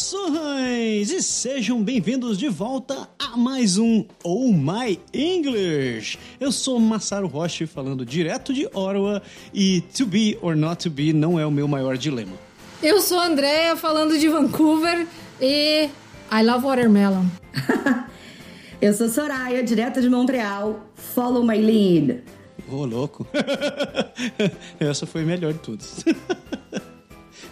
Saudações e sejam bem-vindos de volta a mais um Oh My English. Eu sou Massaro Roche falando direto de Ottawa e to be or not to be não é o meu maior dilema. Eu sou a Andrea falando de Vancouver e I love watermelon. Eu sou Soraya, direto de Montreal. Follow my lead. Ô, oh, louco. Essa foi a melhor de todas.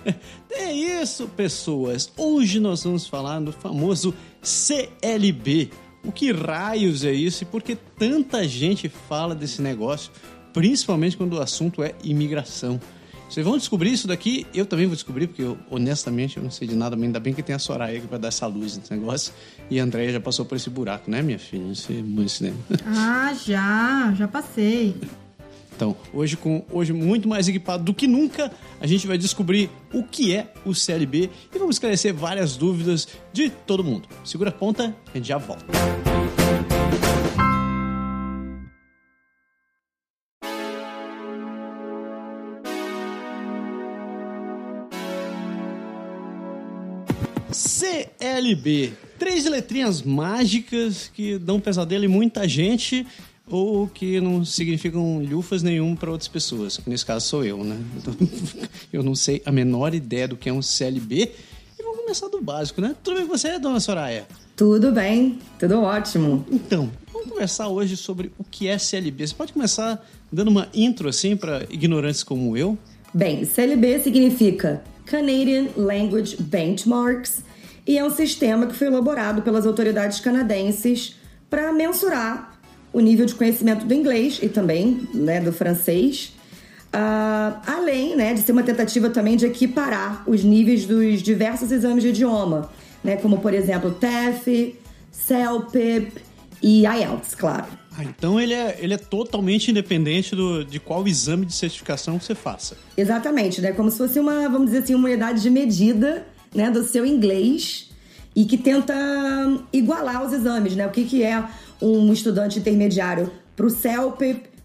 É isso, pessoas. Hoje nós vamos falar do famoso CLB. O que raios é isso e por que tanta gente fala desse negócio, principalmente quando o assunto é imigração? Vocês vão descobrir isso daqui, eu também vou descobrir, porque eu, honestamente eu não sei de nada, mas ainda bem que tem a Soraya aqui pra dar essa luz nesse negócio. E a Andréia já passou por esse buraco, né, minha filha? Esse muito cinema. Ah, já, já passei. Então, hoje, com hoje muito mais equipado do que nunca, a gente vai descobrir o que é o CLB e vamos esclarecer várias dúvidas de todo mundo. Segura a ponta, a gente já volta. CLB. Três letrinhas mágicas que dão pesadelo em muita gente ou que não significam lufas nenhum para outras pessoas, que nesse caso sou eu, né? Eu não sei a menor ideia do que é um CLB. E vamos começar do básico, né? Tudo bem com você, dona Soraya? Tudo bem, tudo ótimo. Então, vamos conversar hoje sobre o que é CLB. Você pode começar dando uma intro assim para ignorantes como eu? Bem, CLB significa Canadian Language Benchmarks e é um sistema que foi elaborado pelas autoridades canadenses para mensurar o nível de conhecimento do inglês e também né, do francês, uh, além né, de ser uma tentativa também de equiparar os níveis dos diversos exames de idioma, né, como por exemplo TEF, CELPIP e IELTS, claro. Ah, então ele é, ele é totalmente independente do, de qual exame de certificação você faça. Exatamente, né? Como se fosse uma, vamos dizer assim, uma unidade de medida né, do seu inglês e que tenta igualar os exames, né? O que, que é um estudante intermediário para o CELP,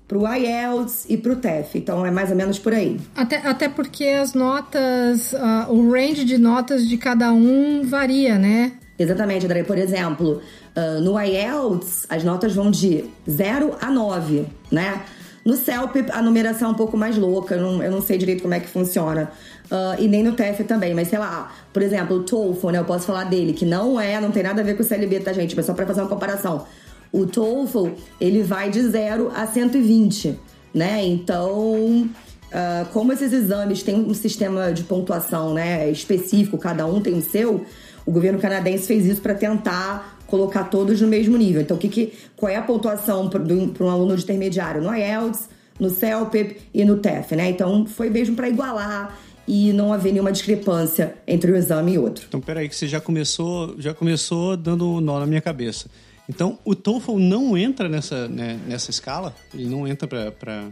para o IELTS e para o TEF. Então é mais ou menos por aí. Até, até porque as notas, uh, o range de notas de cada um varia, né? Exatamente, André. Por exemplo, uh, no IELTS as notas vão de 0 a 9, né? No CELP, a numeração é um pouco mais louca, eu não, eu não sei direito como é que funciona. Uh, e nem no TEF também, mas sei lá, por exemplo, o TOEFL, né? Eu posso falar dele, que não é, não tem nada a ver com o CLB, tá, gente? Mas só pra fazer uma comparação. O TOEFL, ele vai de 0 a 120, né? Então, uh, como esses exames têm um sistema de pontuação né, específico, cada um tem o seu, o governo canadense fez isso para tentar colocar todos no mesmo nível. Então, o que, que qual é a pontuação para um aluno de intermediário no IELTS, no CELPIP e no TEF, né? Então, foi mesmo para igualar e não haver nenhuma discrepância entre um exame e outro. Então, peraí, que você já começou, já começou dando nó na minha cabeça. Então, o TOEFL não entra nessa, né, nessa escala? Ele não entra para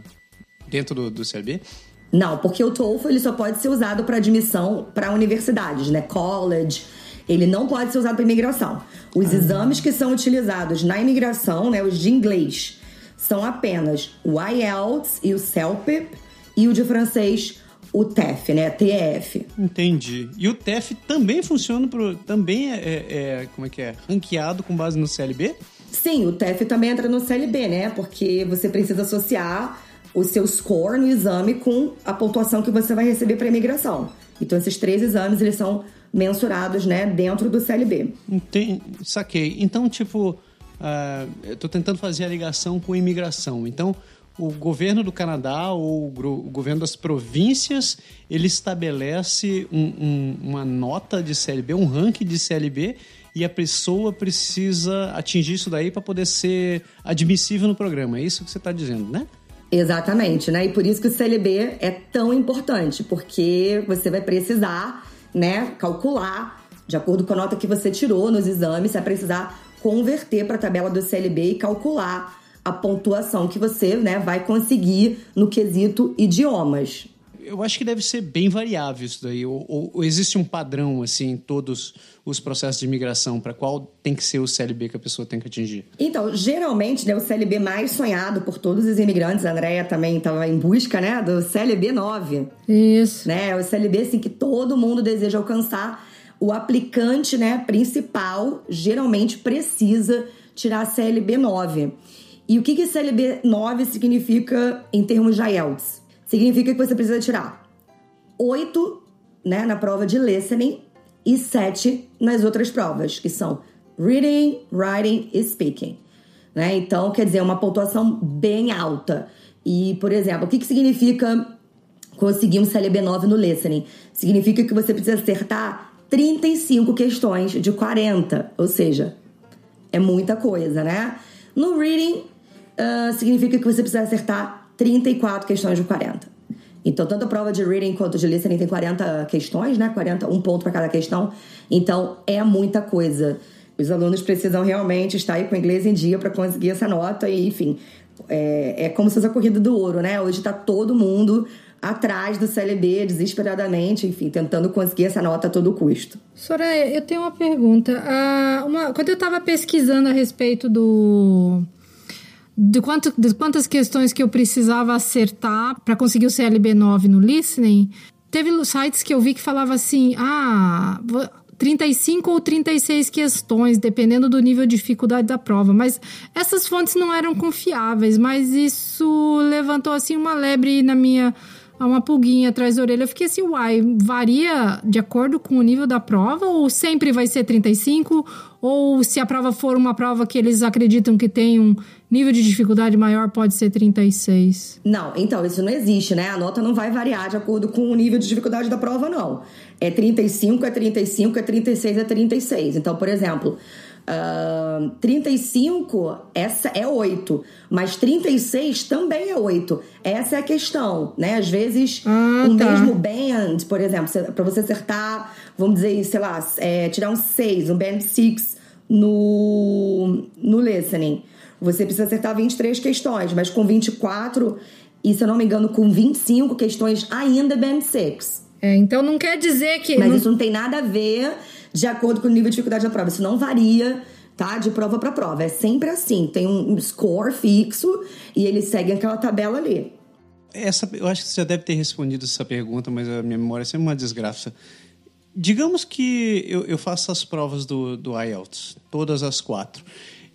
dentro do, do CLB? Não, porque o TOEFL ele só pode ser usado para admissão para universidades, né? College. Ele não pode ser usado para imigração. Os ah. exames que são utilizados na imigração, né, os de inglês, são apenas o IELTS e o CELPIP e o de francês o TEF, né? TEF. Entendi. E o TEF também funciona pro. também é, é, é, como é que é? Ranqueado com base no CLB? Sim, o TEF também entra no CLB, né? Porque você precisa associar o seu score no exame com a pontuação que você vai receber para imigração. Então esses três exames eles são mensurados, né, dentro do CLB. Entendi, saquei. Então, tipo, uh, eu tô tentando fazer a ligação com imigração. Então, o governo do Canadá ou o governo das províncias ele estabelece um, um, uma nota de CLB, um ranking de CLB e a pessoa precisa atingir isso daí para poder ser admissível no programa. É isso que você está dizendo, né? Exatamente, né? E por isso que o CLB é tão importante, porque você vai precisar, né, calcular de acordo com a nota que você tirou nos exames, você vai precisar converter para a tabela do CLB e calcular a pontuação que você né, vai conseguir no quesito idiomas. Eu acho que deve ser bem variável isso daí. Ou, ou, ou existe um padrão, assim, em todos os processos de imigração, para qual tem que ser o CLB que a pessoa tem que atingir? Então, geralmente, né, o CLB mais sonhado por todos os imigrantes, a Andrea também estava em busca, né, do CLB 9. Isso. Né, o CLB, assim, que todo mundo deseja alcançar o aplicante né, principal geralmente precisa tirar a CLB 9. E o que, que CLB 9 significa em termos de IELTS? Significa que você precisa tirar 8 né, na prova de listening e 7 nas outras provas, que são reading, writing e speaking. Né? Então, quer dizer, uma pontuação bem alta. E, por exemplo, o que, que significa conseguir um CLB 9 no listening? Significa que você precisa acertar 35 questões de 40, ou seja, é muita coisa, né? No reading, uh, significa que você precisa acertar 34 questões de 40. Então, tanto a prova de reading quanto de listening tem 40 questões, né? 40, um ponto para cada questão. Então, é muita coisa. Os alunos precisam realmente estar aí com o inglês em dia para conseguir essa nota e, enfim, é, é como se fosse a corrida do ouro, né? Hoje está todo mundo atrás do CLB desesperadamente, enfim, tentando conseguir essa nota a todo custo. Soraya, eu tenho uma pergunta. Uh, uma, quando eu estava pesquisando a respeito do de, quanto, de quantas questões que eu precisava acertar para conseguir o CLB 9 no listening, teve sites que eu vi que falava assim: ah, 35 ou 36 questões, dependendo do nível de dificuldade da prova. Mas essas fontes não eram confiáveis, mas isso levantou assim uma lebre na minha uma pulguinha atrás da orelha. Eu fiquei assim, uai, varia de acordo com o nível da prova ou sempre vai ser 35? Ou se a prova for uma prova que eles acreditam que tem um nível de dificuldade maior, pode ser 36? Não, então, isso não existe, né? A nota não vai variar de acordo com o nível de dificuldade da prova, não. É 35, é 35, é 36, é 36. Então, por exemplo, Uh, 35 essa é 8, mas 36 também é 8. Essa é a questão, né? Às vezes, ah, o tá. mesmo band, por exemplo, para você acertar, vamos dizer, sei lá, é, tirar um 6, um band 6 no, no listening, você precisa acertar 23 questões, mas com 24 e, se eu não me engano, com 25 questões ainda é band 6. É, então não quer dizer que. Mas não... isso não tem nada a ver de acordo com o nível de dificuldade da prova. Isso não varia, tá? De prova para prova. É sempre assim. Tem um score fixo e eles seguem aquela tabela ali. Essa, eu acho que você já deve ter respondido essa pergunta, mas a minha memória é sempre uma desgraça. Digamos que eu, eu faço as provas do, do IELTS, todas as quatro.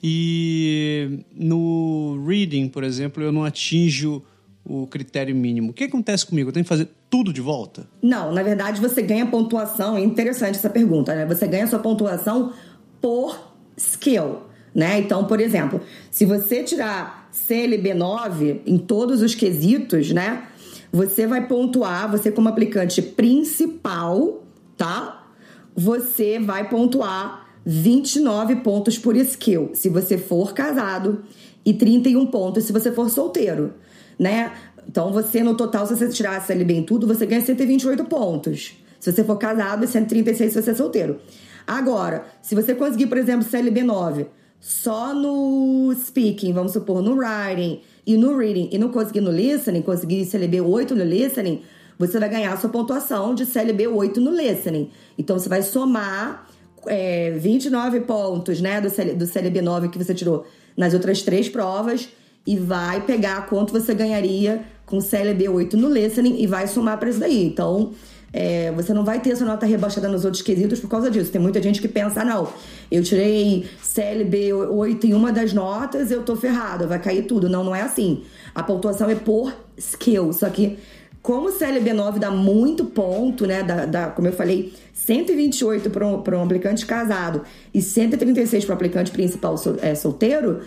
E no reading, por exemplo, eu não atinjo o critério mínimo. O que acontece comigo? Eu tenho que fazer tudo de volta? Não, na verdade você ganha pontuação. É interessante essa pergunta, né? Você ganha sua pontuação por skill, né? Então, por exemplo, se você tirar CLB 9 em todos os quesitos, né? Você vai pontuar, você como aplicante principal, tá? Você vai pontuar 29 pontos por skill, se você for casado, e 31 pontos se você for solteiro né? Então você, no total, se você tirar a CLB em tudo, você ganha 128 pontos. Se você for casado, e 136 se você é solteiro. Agora, se você conseguir, por exemplo, CLB 9 só no speaking, vamos supor, no writing e no reading, e não conseguir no listening, conseguir CLB 8 no listening, você vai ganhar a sua pontuação de CLB 8 no listening. Então você vai somar é, 29 pontos né, do, CL, do CLB 9 que você tirou nas outras três provas e vai pegar quanto você ganharia com CLB 8 no listening e vai somar para isso daí. Então, é, você não vai ter essa nota rebaixada nos outros quesitos por causa disso. Tem muita gente que pensa, ah, não, eu tirei CLB 8 em uma das notas, eu tô ferrado, vai cair tudo. Não, não é assim. A pontuação é por skill. Só que, como o CLB 9 dá muito ponto, né? Dá, dá como eu falei, 128 para um, um aplicante casado e 136 para o aplicante principal sol, é, solteiro,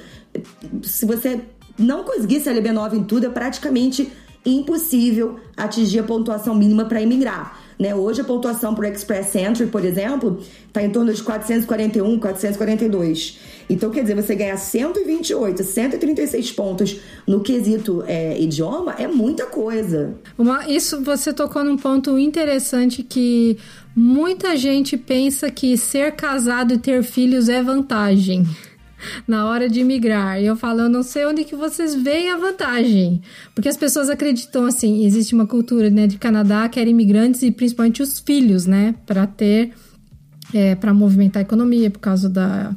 se você não conseguir CLB 9 em tudo é praticamente impossível atingir a pontuação mínima para imigrar. Né? Hoje a pontuação para o Express Entry, por exemplo, está em torno de 441, 442. Então, quer dizer, você ganhar 128, 136 pontos no quesito é, idioma é muita coisa. Uma, isso você tocou num ponto interessante que muita gente pensa que ser casado e ter filhos é vantagem na hora de migrar. E eu falo, eu não sei onde que vocês veem a vantagem. Porque as pessoas acreditam assim, existe uma cultura, né, de Canadá que era imigrantes e principalmente os filhos, né, para ter é, para movimentar a economia por causa da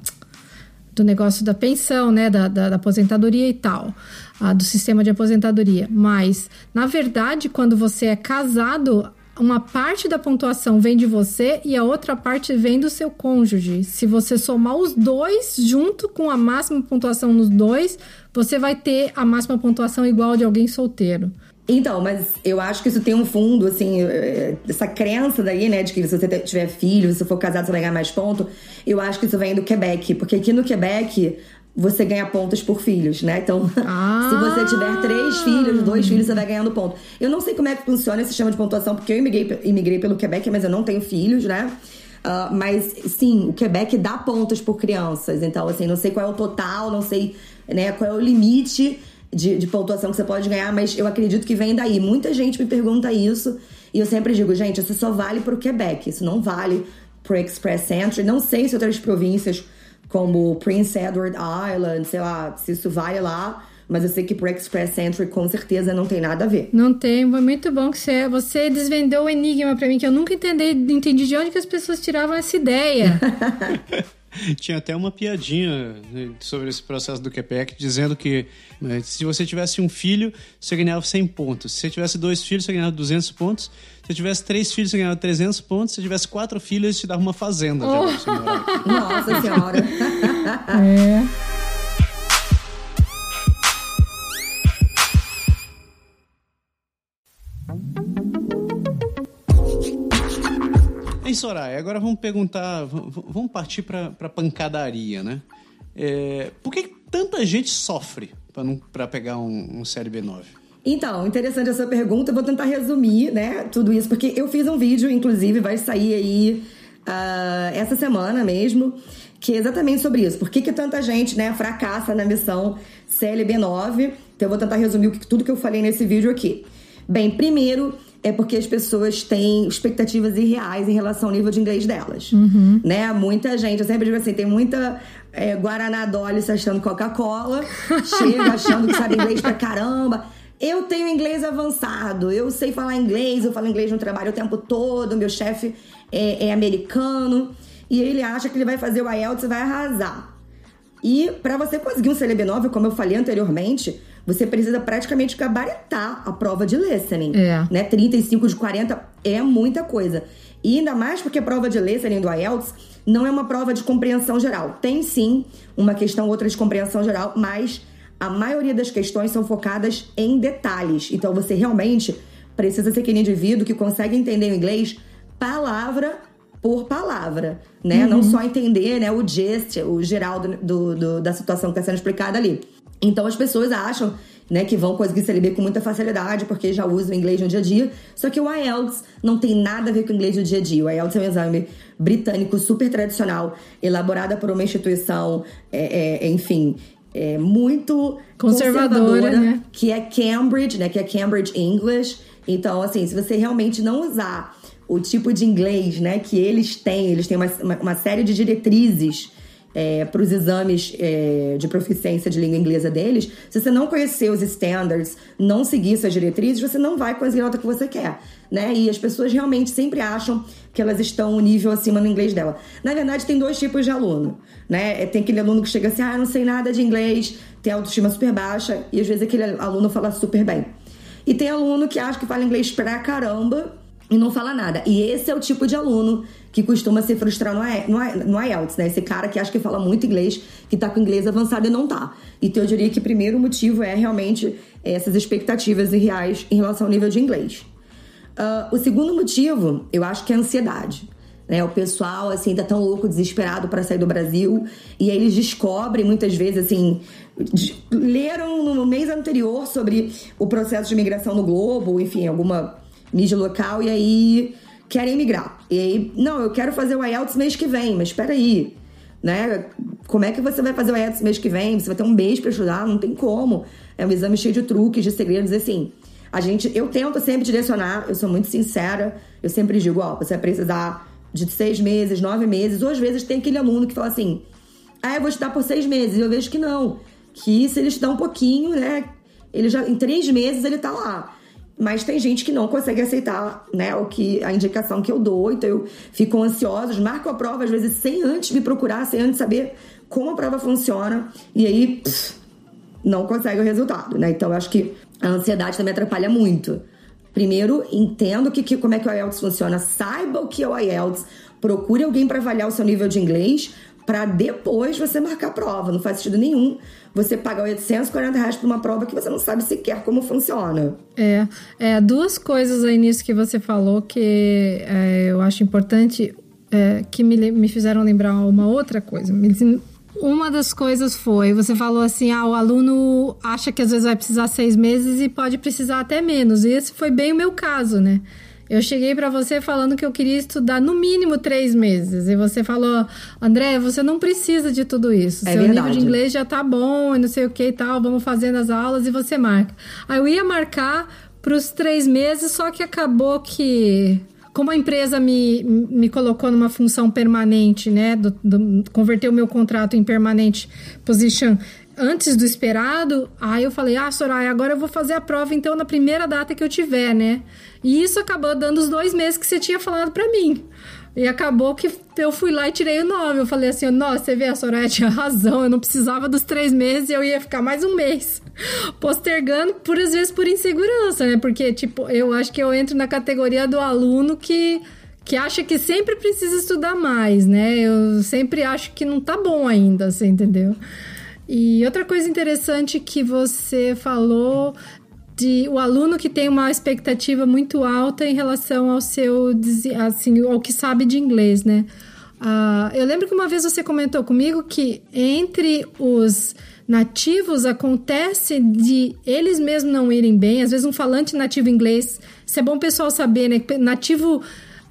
do negócio da pensão, né, da, da, da aposentadoria e tal, ah, do sistema de aposentadoria. Mas, na verdade, quando você é casado, uma parte da pontuação vem de você e a outra parte vem do seu cônjuge. Se você somar os dois junto com a máxima pontuação nos dois, você vai ter a máxima pontuação igual de alguém solteiro. Então, mas eu acho que isso tem um fundo, assim, eh, essa crença daí, né, de que se você tiver filho, se for casado, você vai ganhar mais ponto. Eu acho que isso vem do Quebec, porque aqui no Quebec você ganha pontos por filhos, né? Então, ah. se você tiver três filhos, dois filhos, você vai ganhando ponto. Eu não sei como é que funciona esse sistema de pontuação, porque eu imigrei, imigrei pelo Quebec, mas eu não tenho filhos, né? Uh, mas sim, o Quebec dá pontos por crianças. Então, assim, não sei qual é o total, não sei né, qual é o limite de, de pontuação que você pode ganhar, mas eu acredito que vem daí. Muita gente me pergunta isso e eu sempre digo, gente, isso só vale para o Quebec, isso não vale para Express Entry. Não sei se outras províncias como Prince Edward Island, sei lá, se isso vale lá. Mas eu sei que pro Express Entry com certeza não tem nada a ver. Não tem, foi muito bom que você, você desvendou o enigma para mim, que eu nunca entendi, entendi de onde que as pessoas tiravam essa ideia. Tinha até uma piadinha né, sobre esse processo do Quebec, dizendo que né, se você tivesse um filho, você ganhava 100 pontos. Se você tivesse dois filhos, você ganhava 200 pontos. Se você tivesse três filhos, você ganhava 300 pontos. Se você tivesse quatro filhos, te dava uma fazenda. Oh. Nossa Senhora! é. Hein, Soraya, agora vamos perguntar, vamos partir para pancadaria, né? É, por que tanta gente sofre para pegar um, um Série B9? Então, interessante essa pergunta. Eu vou tentar resumir, né, tudo isso, porque eu fiz um vídeo, inclusive, vai sair aí uh, essa semana mesmo, que é exatamente sobre isso. Por que, que tanta gente, né, fracassa na missão CLB9? Então, eu vou tentar resumir tudo que eu falei nesse vídeo aqui. Bem, primeiro, é porque as pessoas têm expectativas irreais em relação ao nível de inglês delas. Uhum. Né? Muita gente, eu sempre digo assim, tem muita é, Guaraná Dolly se achando Coca-Cola, chega achando que sabe inglês pra caramba. Eu tenho inglês avançado, eu sei falar inglês, eu falo inglês no trabalho o tempo todo, meu chefe é, é americano. E ele acha que ele vai fazer o IELTS e vai arrasar. E para você conseguir um CLB9, como eu falei anteriormente, você precisa praticamente gabaritar a prova de listening. É. Né? 35 de 40 é muita coisa. E ainda mais porque a prova de listening do IELTS não é uma prova de compreensão geral. Tem sim uma questão outra de compreensão geral, mas a maioria das questões são focadas em detalhes. Então você realmente precisa ser aquele indivíduo que consegue entender o inglês palavra por palavra, né? Uhum. Não só entender né, o gist, o geral do, do, do da situação que está sendo explicada ali. Então as pessoas acham né, que vão conseguir se com muita facilidade porque já usam o inglês no dia a dia. Só que o IELTS não tem nada a ver com o inglês do dia a dia. O IELTS é um exame britânico super tradicional, elaborado por uma instituição, é, é, enfim, é muito conservadora, conservadora né? que é Cambridge, né, que é Cambridge English. Então, assim, se você realmente não usar o tipo de inglês, né, que eles têm, eles têm uma, uma, uma série de diretrizes é, para os exames é, de proficiência de língua inglesa deles, se você não conhecer os standards, não seguir essas diretrizes, você não vai conseguir a nota que você quer, né? E as pessoas realmente sempre acham que elas estão um nível acima no inglês dela. Na verdade, tem dois tipos de aluno, né? É, tem aquele aluno que chega assim, ah, não sei nada de inglês, tem autoestima super baixa, e às vezes aquele aluno fala super bem. E tem aluno que acha que fala inglês pra caramba e não fala nada. E esse é o tipo de aluno que costuma se frustrar no, IELTS, né? Esse cara que acha que fala muito inglês, que tá com inglês avançado e não tá. Então eu diria que o primeiro motivo é realmente essas expectativas irreais em relação ao nível de inglês. Uh, o segundo motivo, eu acho que é a ansiedade. Né? O pessoal, assim, tá tão louco, desesperado para sair do Brasil. E aí eles descobrem, muitas vezes, assim... Leram no mês anterior sobre o processo de imigração no Globo, enfim, alguma mídia local. E aí querem migrar. E aí, não, eu quero fazer o IELTS mês que vem, mas espera aí, né? Como é que você vai fazer o IELTS mês que vem? Você vai ter um mês para estudar? Não tem como. É um exame cheio de truques, de segredos, assim. A gente, eu tento sempre direcionar, eu sou muito sincera, eu sempre digo, ó, você vai precisar de seis meses, nove meses, ou às vezes tem aquele aluno que fala assim, ah, eu vou estudar por seis meses, eu vejo que não, que se ele estudar um pouquinho, né, ele já, em três meses ele tá lá. Mas tem gente que não consegue aceitar, né, o que a indicação que eu dou, então eu fico ansiosa, marco a prova às vezes sem antes me procurar, sem antes saber como a prova funciona, e aí pff, não consegue o resultado, né? Então eu acho que a ansiedade também atrapalha muito. Primeiro, entenda que, que, como é que o IELTS funciona, saiba o que é o IELTS, procure alguém para avaliar o seu nível de inglês, para depois você marcar a prova. Não faz sentido nenhum você pagar 840 reais por uma prova que você não sabe sequer como funciona. É, é duas coisas aí nisso que você falou que é, eu acho importante, é, que me, me fizeram lembrar uma outra coisa. Uma das coisas foi, você falou assim, ah, o aluno acha que às vezes vai precisar seis meses e pode precisar até menos. E esse foi bem o meu caso, né? Eu cheguei para você falando que eu queria estudar no mínimo três meses. E você falou, André, você não precisa de tudo isso. É Seu verdade. nível de inglês já tá bom e não sei o que e tal. Vamos fazendo as aulas e você marca. Aí eu ia marcar pros três meses, só que acabou que como a empresa me, me colocou numa função permanente, né? Do, do, converteu o meu contrato em permanente position antes do esperado, aí eu falei, ah, Soraya, agora eu vou fazer a prova então na primeira data que eu tiver, né? E isso acabou dando os dois meses que você tinha falado para mim. E acabou que eu fui lá e tirei o nove. Eu falei assim: nossa, você vê, a Soraya tinha razão. Eu não precisava dos três meses e eu ia ficar mais um mês postergando, por às vezes por insegurança, né? Porque, tipo, eu acho que eu entro na categoria do aluno que, que acha que sempre precisa estudar mais, né? Eu sempre acho que não tá bom ainda, você entendeu? E outra coisa interessante que você falou de o aluno que tem uma expectativa muito alta em relação ao seu assim ao que sabe de inglês, né? Uh, eu lembro que uma vez você comentou comigo que entre os nativos acontece de eles mesmos não irem bem. Às vezes um falante nativo inglês, isso é bom pessoal saber, né? Nativo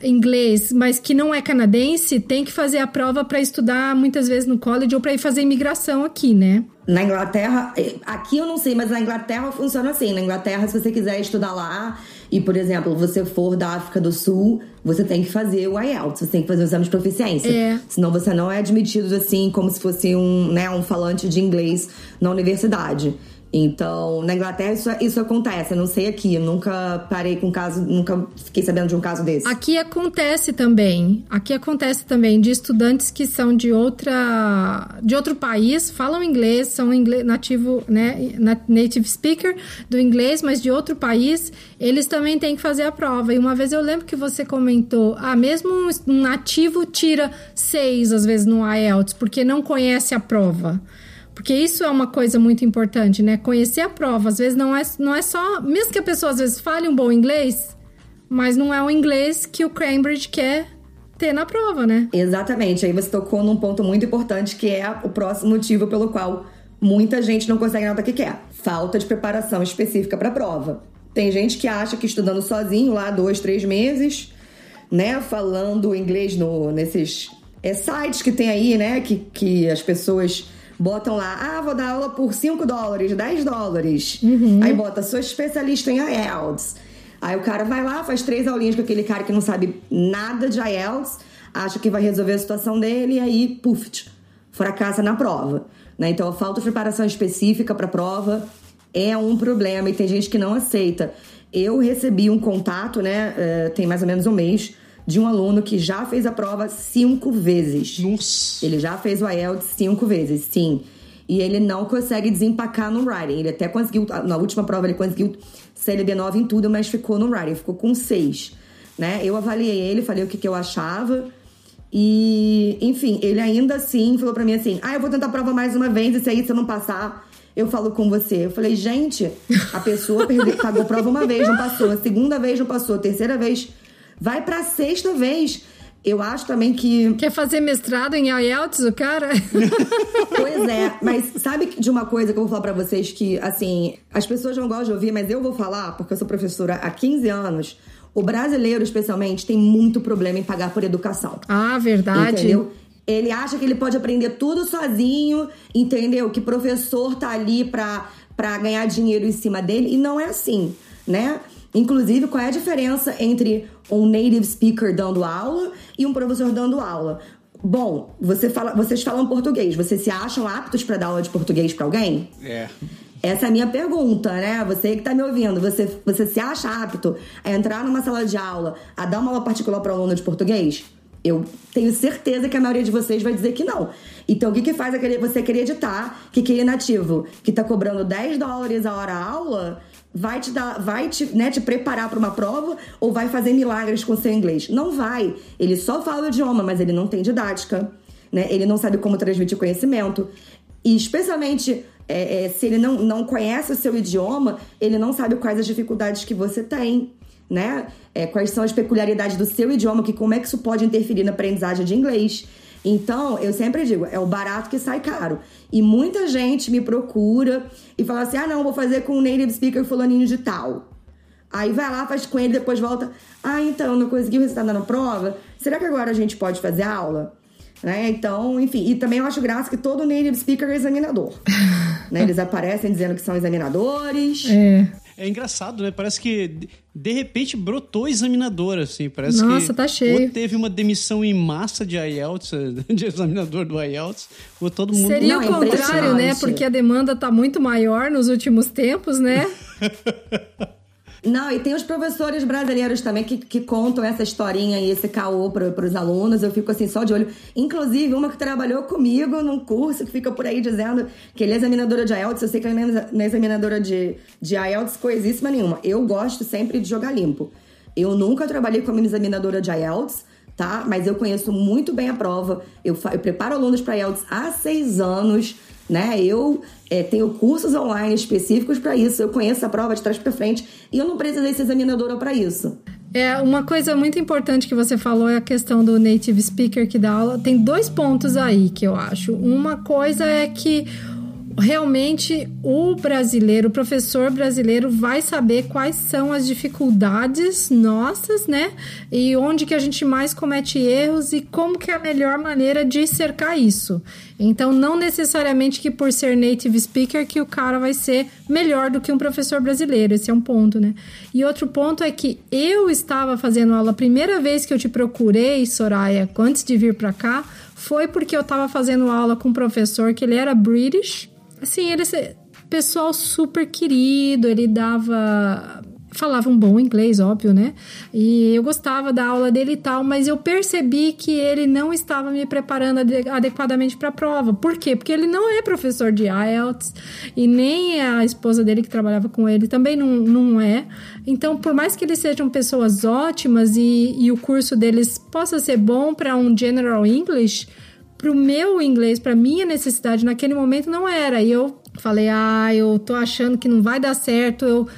inglês, mas que não é canadense, tem que fazer a prova para estudar muitas vezes no college ou para ir fazer imigração aqui, né? Na Inglaterra, eh, aqui eu não sei, mas na Inglaterra funciona assim. Na Inglaterra, se você quiser estudar lá e, por exemplo, você for da África do Sul, você tem que fazer o IELTS, você tem que fazer o exame de proficiência. É. Senão você não é admitido assim, como se fosse um, né, um falante de inglês na universidade. Então, na Inglaterra isso, isso acontece. Eu não sei aqui, eu nunca parei com um caso, nunca fiquei sabendo de um caso desse. Aqui acontece também. Aqui acontece também de estudantes que são de outra de outro país, falam inglês, são inglês, nativo, né, native speaker do inglês, mas de outro país, eles também têm que fazer a prova. E uma vez eu lembro que você comentou, ah, mesmo um nativo tira seis às vezes no IELTS porque não conhece a prova. Porque isso é uma coisa muito importante, né? Conhecer a prova. Às vezes não é, não é só. Mesmo que a pessoa às vezes fale um bom inglês, mas não é o inglês que o Cambridge quer ter na prova, né? Exatamente. Aí você tocou num ponto muito importante que é o próximo motivo pelo qual muita gente não consegue nada que quer: falta de preparação específica para a prova. Tem gente que acha que estudando sozinho lá dois, três meses, né, falando inglês no, nesses é, sites que tem aí, né, que, que as pessoas botam lá, ah, vou dar aula por 5 dólares, 10 dólares. Uhum. Aí bota, sou especialista em IELTS. Aí o cara vai lá, faz três aulinhas com aquele cara que não sabe nada de IELTS, acha que vai resolver a situação dele e aí, puf, fracassa na prova. Né? Então, a falta de preparação específica para a prova é um problema e tem gente que não aceita. Eu recebi um contato, né, uh, tem mais ou menos um mês, de um aluno que já fez a prova cinco vezes. Nossa! Ele já fez o IELTS cinco vezes, sim. E ele não consegue desempacar no writing. Ele até conseguiu, na última prova, ele conseguiu CLB9 em tudo, mas ficou no writing, ficou com seis. Né? Eu avaliei ele, falei o que, que eu achava. E, enfim, ele ainda assim falou para mim assim: ah, eu vou tentar a prova mais uma vez, e se aí você não passar, eu falo com você. Eu falei, gente, a pessoa perdeu, pagou prova uma vez, não passou, a segunda vez não passou, a terceira vez vai pra sexta vez. Eu acho também que. Quer fazer mestrado em IELTS, o cara? pois é, mas sabe de uma coisa que eu vou falar pra vocês que, assim, as pessoas não gostam de ouvir, mas eu vou falar, porque eu sou professora há 15 anos. O brasileiro, especialmente, tem muito problema em pagar por educação. Ah, verdade. Entendeu? Ele acha que ele pode aprender tudo sozinho, entendeu? Que professor tá ali pra, pra ganhar dinheiro em cima dele. E não é assim, né? Inclusive, qual é a diferença entre um native speaker dando aula e um professor dando aula? Bom, você fala, vocês falam português. Vocês se acham aptos para dar aula de português para alguém? É. Essa é a minha pergunta, né? Você que tá me ouvindo, você, você se acha apto a entrar numa sala de aula, a dar uma aula particular para um aluno de português? Eu tenho certeza que a maioria de vocês vai dizer que não. Então, o que, que faz você acreditar que aquele nativo que tá cobrando 10 dólares a hora a aula vai te dar, vai te, né, te preparar para uma prova ou vai fazer milagres com seu inglês. Não vai. Ele só fala o idioma, mas ele não tem didática, né? Ele não sabe como transmitir conhecimento. E especialmente é, é, se ele não, não conhece o seu idioma, ele não sabe quais as dificuldades que você tem, né? É, quais são as peculiaridades do seu idioma, que como é que isso pode interferir na aprendizagem de inglês. Então, eu sempre digo, é o barato que sai caro. E muita gente me procura e fala assim: ah, não, vou fazer com o native speaker fulaninho de tal. Aí vai lá, faz com ele, depois volta. Ah, então, não consegui o resultado na prova. Será que agora a gente pode fazer aula? Né? Então, enfim, e também eu acho graça que todo native speaker é examinador. né? Eles aparecem dizendo que são examinadores. É. É engraçado, né? Parece que de repente brotou examinador, assim. Parece Nossa, que tá cheio. ou teve uma demissão em massa de IELTS, de examinador do IELTS, ou todo mundo... Seria Não, o contrário, né? Porque a demanda tá muito maior nos últimos tempos, né? Não, e tem os professores brasileiros também que, que contam essa historinha e esse caô para os alunos. Eu fico assim só de olho. Inclusive, uma que trabalhou comigo num curso que fica por aí dizendo que ele é examinadora de IELTS. Eu sei que ela não é examinadora de, de IELTS coisíssima nenhuma. Eu gosto sempre de jogar limpo. Eu nunca trabalhei como examinadora de IELTS, tá? Mas eu conheço muito bem a prova. Eu, eu preparo alunos para IELTS há seis anos, né? Eu é, tenho cursos online específicos para isso. Eu conheço a prova de trás para frente e eu não precisei ser examinadora para isso. É, uma coisa muito importante que você falou é a questão do native speaker que dá aula. Tem dois pontos aí que eu acho. Uma coisa é que realmente o brasileiro, o professor brasileiro vai saber quais são as dificuldades nossas, né? E onde que a gente mais comete erros e como que é a melhor maneira de cercar isso. Então, não necessariamente que por ser native speaker que o cara vai ser melhor do que um professor brasileiro. Esse é um ponto, né? E outro ponto é que eu estava fazendo aula, a primeira vez que eu te procurei, Soraya, antes de vir para cá, foi porque eu estava fazendo aula com um professor que ele era British. Assim, ele pessoal super querido, ele dava falava um bom inglês, óbvio, né? E eu gostava da aula dele e tal, mas eu percebi que ele não estava me preparando ade- adequadamente para a prova. Por quê? Porque ele não é professor de IELTS e nem a esposa dele que trabalhava com ele também não, não é. Então, por mais que eles sejam pessoas ótimas e, e o curso deles possa ser bom para um General English, pro meu inglês, pra minha necessidade naquele momento não era. E eu falei: "Ah, eu tô achando que não vai dar certo, eu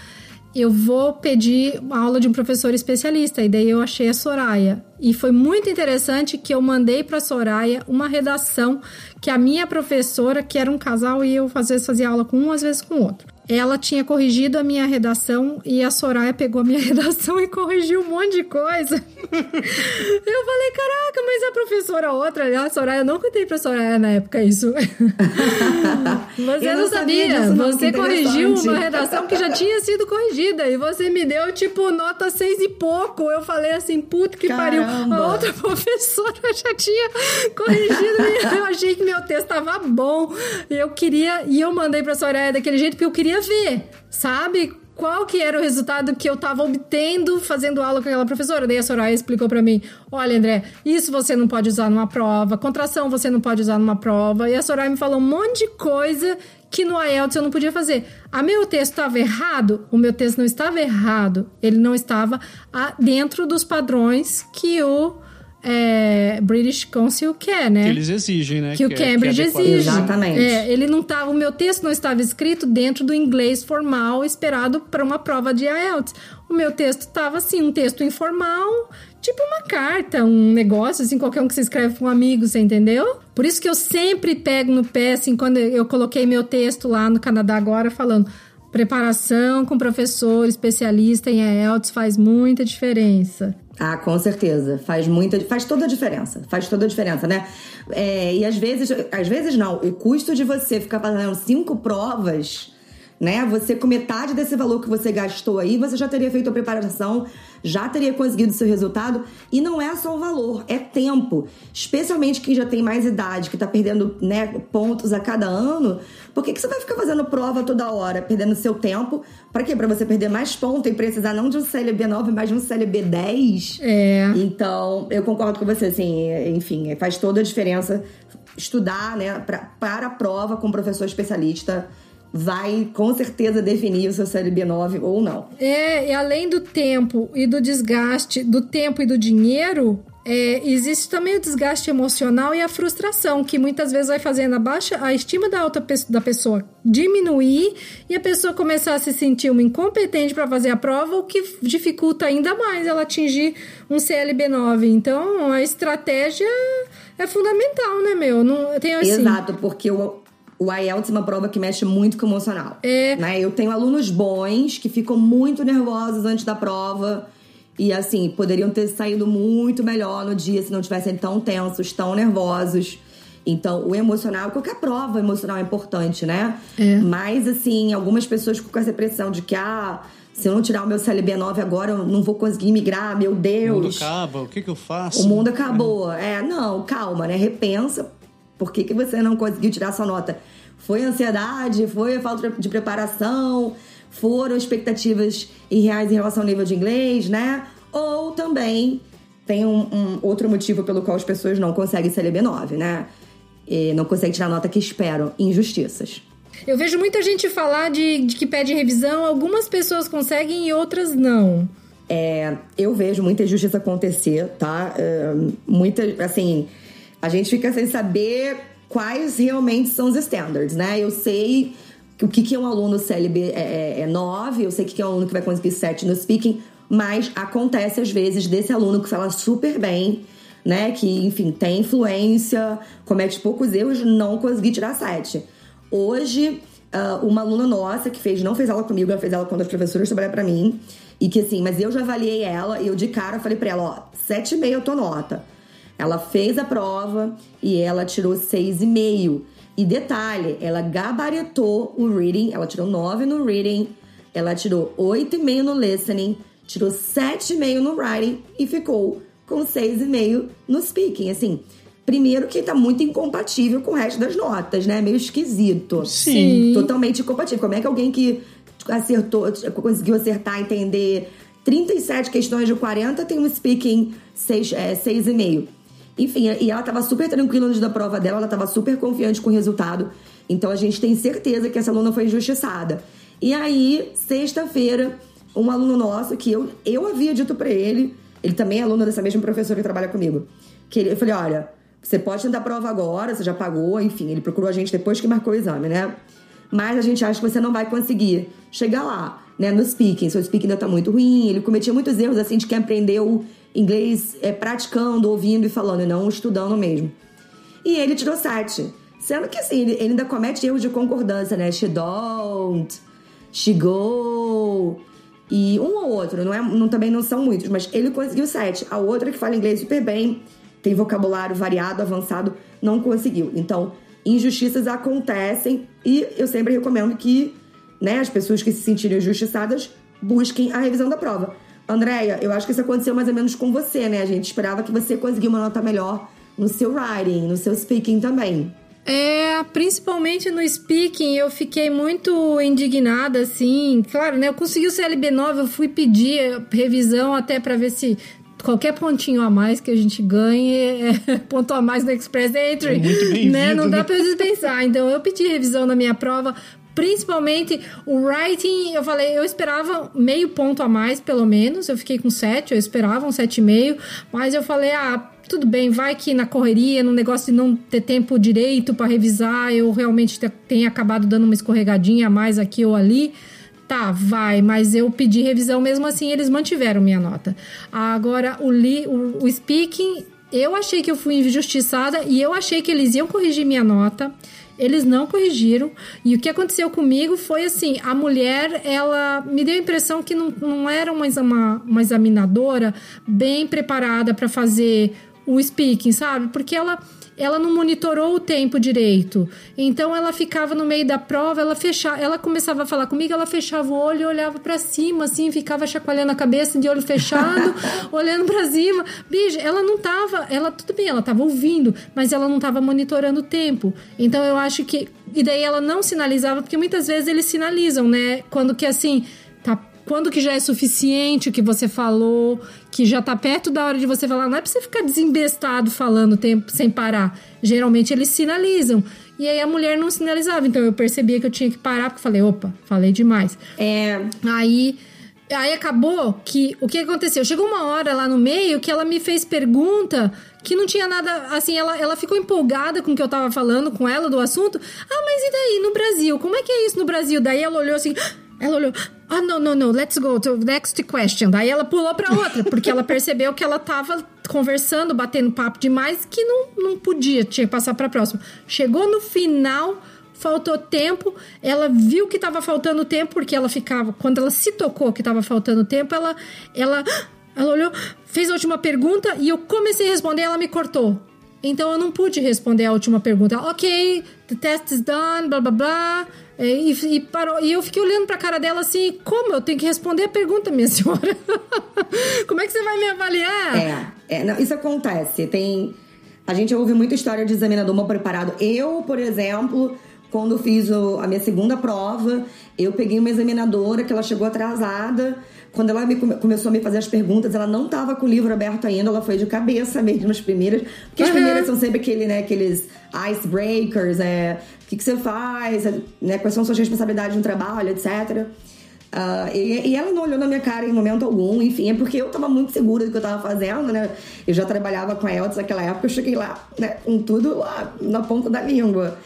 eu vou pedir uma aula de um professor especialista". E daí eu achei a Soraya. E foi muito interessante que eu mandei para Soraya uma redação que a minha professora, que era um casal e eu às vezes fazia aula com um, às vezes com o outro. Ela tinha corrigido a minha redação e a Soraya pegou a minha redação e corrigiu um monte de coisa. Eu falei, caraca, mas a professora outra, a Soraya, eu não contei pra Soraya na época isso. Você Eu não, não sabia sabia. disso, não, você corrigiu uma redação que já tinha sido corrigida e você me deu, tipo, nota seis e pouco. Eu falei assim, puta que pariu. Caramba. A outra professora já tinha corrigido e eu achei que meu texto tava bom. E eu queria, e eu mandei pra Soraya daquele jeito porque eu queria ver, sabe? Qual que era o resultado que eu tava obtendo fazendo aula com aquela professora? Daí a Soraya explicou pra mim: olha, André, isso você não pode usar numa prova, contração você não pode usar numa prova. E a Soraya me falou um monte de coisa que no IELTS eu não podia fazer. A meu texto estava errado? O meu texto não estava errado. Ele não estava ah, dentro dos padrões que o é, British Council quer, né? Que eles exigem, né? que o é- Cambridge é adequado. exige. Exatamente. É, ele não tava, o meu texto não estava escrito dentro do inglês formal esperado para uma prova de IELTS. O meu texto estava assim, um texto informal, tipo uma carta, um negócio assim, qualquer um que você escreve para um amigo, você entendeu? Por isso que eu sempre pego no pé assim, quando eu coloquei meu texto lá no Canadá agora falando preparação com professor especialista em IELTS faz muita diferença. Ah, com certeza. Faz muita, faz toda a diferença. Faz toda a diferença, né? É, e às vezes, às vezes não. O custo de você ficar fazendo cinco provas, né? Você com metade desse valor que você gastou aí, você já teria feito a preparação, já teria conseguido o seu resultado. E não é só o valor, é tempo. Especialmente quem já tem mais idade, que tá perdendo né, pontos a cada ano. Por que, que você vai ficar fazendo prova toda hora, perdendo seu tempo? Pra quê? Pra você perder mais pontos e precisar não de um CLB 9, mas de um CLB 10? É. Então, eu concordo com você, assim, enfim, faz toda a diferença estudar, né, pra, para a prova com um professor especialista vai com certeza definir o seu CLB9 ou não. É, e além do tempo e do desgaste, do tempo e do dinheiro, é, existe também o desgaste emocional e a frustração, que muitas vezes vai fazendo a baixa, a estima da, alta, da pessoa diminuir e a pessoa começar a se sentir uma incompetente para fazer a prova, o que dificulta ainda mais ela atingir um CLB9. Então, a estratégia é fundamental, né, meu? Não, tem assim... Exato, porque o, o IELTS é uma prova que mexe muito com o emocional. É. Né? Eu tenho alunos bons que ficam muito nervosos antes da prova e assim, poderiam ter saído muito melhor no dia se não tivessem tão tensos, tão nervosos. Então, o emocional, qualquer prova emocional é importante, né? É. Mas, assim, algumas pessoas ficam com essa pressão de que, ah, se eu não tirar o meu CLB9 agora, eu não vou conseguir migrar, meu Deus. O mundo acaba, o que, que eu faço? O mundo acabou. É, não, calma, né? Repensa. Por que, que você não conseguiu tirar sua nota? Foi ansiedade? Foi falta de preparação? foram expectativas irreais em relação ao nível de inglês, né? Ou também tem um, um outro motivo pelo qual as pessoas não conseguem CLB9, né? E não conseguem tirar a nota que esperam, injustiças. Eu vejo muita gente falar de, de que pede revisão, algumas pessoas conseguem e outras não. É, eu vejo muita injustiça acontecer, tá? É, muita, assim, a gente fica sem saber quais realmente são os standards, né? Eu sei o que, que é um aluno CLB é, é, é 9, eu sei que é um aluno que vai conseguir 7 no speaking, mas acontece às vezes desse aluno que fala super bem, né? Que, enfim, tem influência, comete poucos erros, não conseguir tirar 7. Hoje, uh, uma aluna nossa que fez, não fez aula comigo, ela fez aula com as professoras trabalhar para mim, e que assim, mas eu já avaliei ela e eu de cara falei pra ela: ó, 7,5 eu tô nota. Ela fez a prova e ela tirou 6,5. E detalhe, ela gabaritou o reading, ela tirou 9 no reading, ela tirou 8,5 no listening, tirou 7,5 no writing e ficou com 6,5 no speaking. Assim, primeiro que tá muito incompatível com o resto das notas, né? Meio esquisito. Sim. Totalmente incompatível. Como é que alguém que acertou, conseguiu acertar, entender 37 questões de 40 tem um speaking 6,5? É, 6,5? Enfim, e ela estava super tranquila antes da prova dela, ela estava super confiante com o resultado. Então a gente tem certeza que essa aluna foi injustiçada. E aí, sexta-feira, um aluno nosso, que eu, eu havia dito para ele, ele também é aluno dessa mesma professora que trabalha comigo, que ele, eu falei: olha, você pode tentar a prova agora, você já pagou, enfim, ele procurou a gente depois que marcou o exame, né? Mas a gente acha que você não vai conseguir chegar lá, né? No speaking, seu speaking ainda tá muito ruim, ele cometia muitos erros assim de quem aprendeu inglês é, praticando, ouvindo e falando, e não estudando mesmo. E ele tirou sete. Sendo que assim, ele, ainda comete erros de concordância, né? She don't, she go. E um ou outro, não é, não, também não são muitos, mas ele conseguiu sete. A outra que fala inglês super bem, tem vocabulário variado, avançado, não conseguiu. Então, injustiças acontecem e eu sempre recomendo que né, as pessoas que se sentirem injustiçadas busquem a revisão da prova. Andréia, eu acho que isso aconteceu mais ou menos com você, né? A gente esperava que você conseguisse uma nota melhor no seu writing, no seu speaking também. É, principalmente no speaking, eu fiquei muito indignada, assim. Claro, né? Eu consegui o CLB9, eu fui pedir revisão até para ver se qualquer pontinho a mais que a gente ganhe é ponto a mais no Express Entry. É muito né? Não dá né? pra dispensar. Então eu pedi revisão na minha prova Principalmente o writing, eu falei, eu esperava meio ponto a mais, pelo menos. Eu fiquei com 7, eu esperava um 7,5. Mas eu falei, ah, tudo bem, vai que na correria, no negócio de não ter tempo direito para revisar, eu realmente tenha acabado dando uma escorregadinha a mais aqui ou ali. Tá, vai, mas eu pedi revisão mesmo assim, eles mantiveram minha nota. Agora, o, li, o, o speaking, eu achei que eu fui injustiçada e eu achei que eles iam corrigir minha nota. Eles não corrigiram. E o que aconteceu comigo foi assim: a mulher, ela me deu a impressão que não, não era uma, uma, uma examinadora bem preparada para fazer o speaking, sabe? Porque ela ela não monitorou o tempo direito. Então ela ficava no meio da prova, ela fechava, ela começava a falar comigo, ela fechava o olho e olhava para cima, assim, ficava chacoalhando a cabeça de olho fechado, olhando para cima. Bicho, ela não tava, ela tudo bem, ela tava ouvindo, mas ela não tava monitorando o tempo. Então eu acho que e daí ela não sinalizava, porque muitas vezes eles sinalizam, né? Quando que assim, quando que já é suficiente o que você falou, que já tá perto da hora de você falar. Não é pra você ficar desembestado falando tempo sem parar. Geralmente eles sinalizam. E aí a mulher não sinalizava. Então eu percebia que eu tinha que parar, porque falei, opa, falei demais. É. Aí. Aí acabou que o que aconteceu? Chegou uma hora lá no meio que ela me fez pergunta que não tinha nada. Assim, ela, ela ficou empolgada com o que eu tava falando com ela do assunto. Ah, mas e daí? No Brasil? Como é que é isso no Brasil? Daí ela olhou assim. Ela olhou, ah, não, não, não, let's go to next question. Daí ela pulou pra outra, porque ela percebeu que ela tava conversando, batendo papo demais, que não, não podia, tinha que passar pra próxima. Chegou no final, faltou tempo, ela viu que tava faltando tempo, porque ela ficava, quando ela se tocou que tava faltando tempo, ela, ela, ela olhou, fez a última pergunta e eu comecei a responder, ela me cortou. Então eu não pude responder a última pergunta. Ok, the test is done, blá blá blá. E, e, parou, e eu fiquei olhando pra cara dela assim, como? Eu tenho que responder a pergunta, minha senhora. como é que você vai me avaliar? É, é não, isso acontece. Tem. A gente ouve muita história de examinador mal preparado. Eu, por exemplo, quando fiz a minha segunda prova, eu peguei uma examinadora que ela chegou atrasada. Quando ela me, começou a me fazer as perguntas, ela não estava com o livro aberto ainda, ela foi de cabeça mesmo as primeiras. Porque as Uhum. primeiras são sempre aquele, né, aqueles icebreakers, é, que, que você faz, né, quais são suas responsabilidades no trabalho, etc. Ah, e, e ela não olhou na minha cara em momento algum, enfim, é porque eu tava muito segura do que eu tava fazendo, né? Eu já trabalhava com a Eltz naquela época, eu cheguei lá, né, com tudo lá na ponta da língua.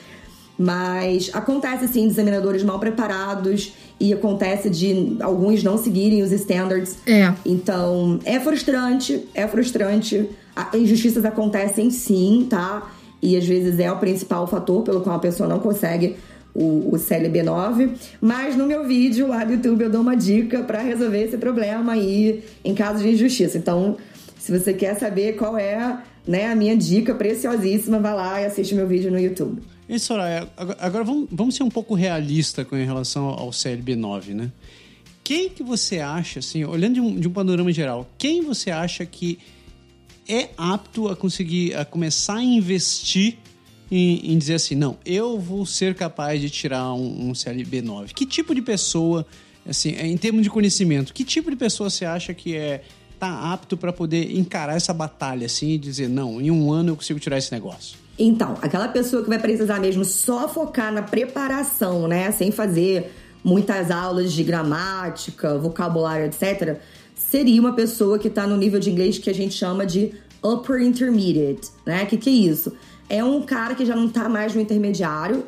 Mas acontece sim de examinadores mal preparados e acontece de alguns não seguirem os standards. É. Então, é frustrante, é frustrante. Injustiças acontecem sim, tá? E às vezes é o principal fator pelo qual a pessoa não consegue o, o CLB9. Mas no meu vídeo lá do YouTube eu dou uma dica pra resolver esse problema aí em caso de injustiça. Então, se você quer saber qual é né, a minha dica preciosíssima, vai lá e assiste meu vídeo no YouTube. E Soraya, agora, vamos, vamos ser um pouco realista com relação ao CLB9, né? Quem que você acha, assim, olhando de um, de um panorama geral, quem você acha que é apto a conseguir, a começar a investir em, em dizer assim, não, eu vou ser capaz de tirar um, um CLB9? Que tipo de pessoa, assim, em termos de conhecimento, que tipo de pessoa você acha que é tá apto para poder encarar essa batalha, assim, e dizer, não, em um ano eu consigo tirar esse negócio? Então, aquela pessoa que vai precisar mesmo só focar na preparação, né? Sem fazer muitas aulas de gramática, vocabulário, etc., seria uma pessoa que tá no nível de inglês que a gente chama de upper intermediate, né? Que que é isso? É um cara que já não tá mais no intermediário,